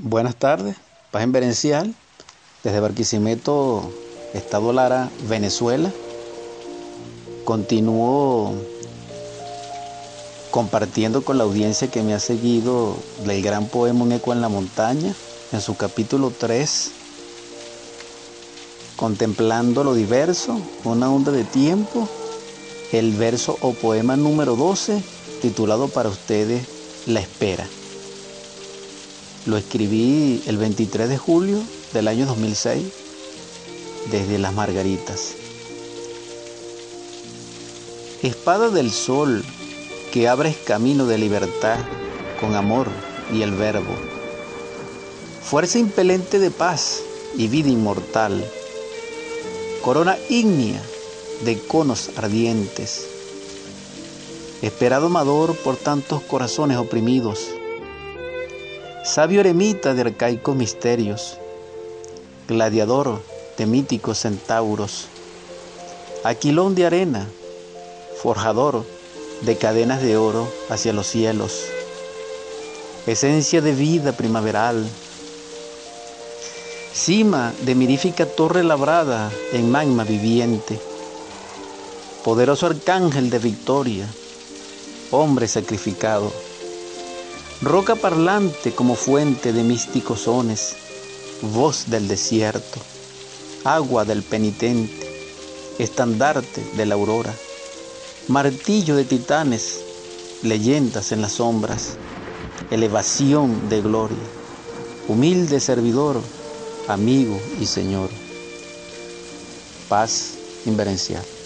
Buenas tardes, paz en Berencial, desde Barquisimeto, Estado Lara, Venezuela. Continúo compartiendo con la audiencia que me ha seguido del gran poema Un eco en la montaña, en su capítulo 3, contemplando lo diverso, una onda de tiempo, el verso o poema número 12, titulado para ustedes La espera. Lo escribí el 23 de julio del año 2006 desde Las Margaritas. Espada del sol que abres camino de libertad con amor y el verbo. Fuerza impelente de paz y vida inmortal. Corona ígnea de conos ardientes. Esperado amador por tantos corazones oprimidos sabio eremita de arcaicos misterios, gladiador de míticos centauros, aquilón de arena, forjador de cadenas de oro hacia los cielos, esencia de vida primaveral, cima de mirífica torre labrada en magma viviente, poderoso arcángel de victoria, hombre sacrificado roca parlante como fuente de místicos sones, voz del desierto, agua del penitente, estandarte de la aurora, martillo de titanes, leyendas en las sombras, elevación de gloria, humilde servidor, amigo y Señor. Paz inverencial.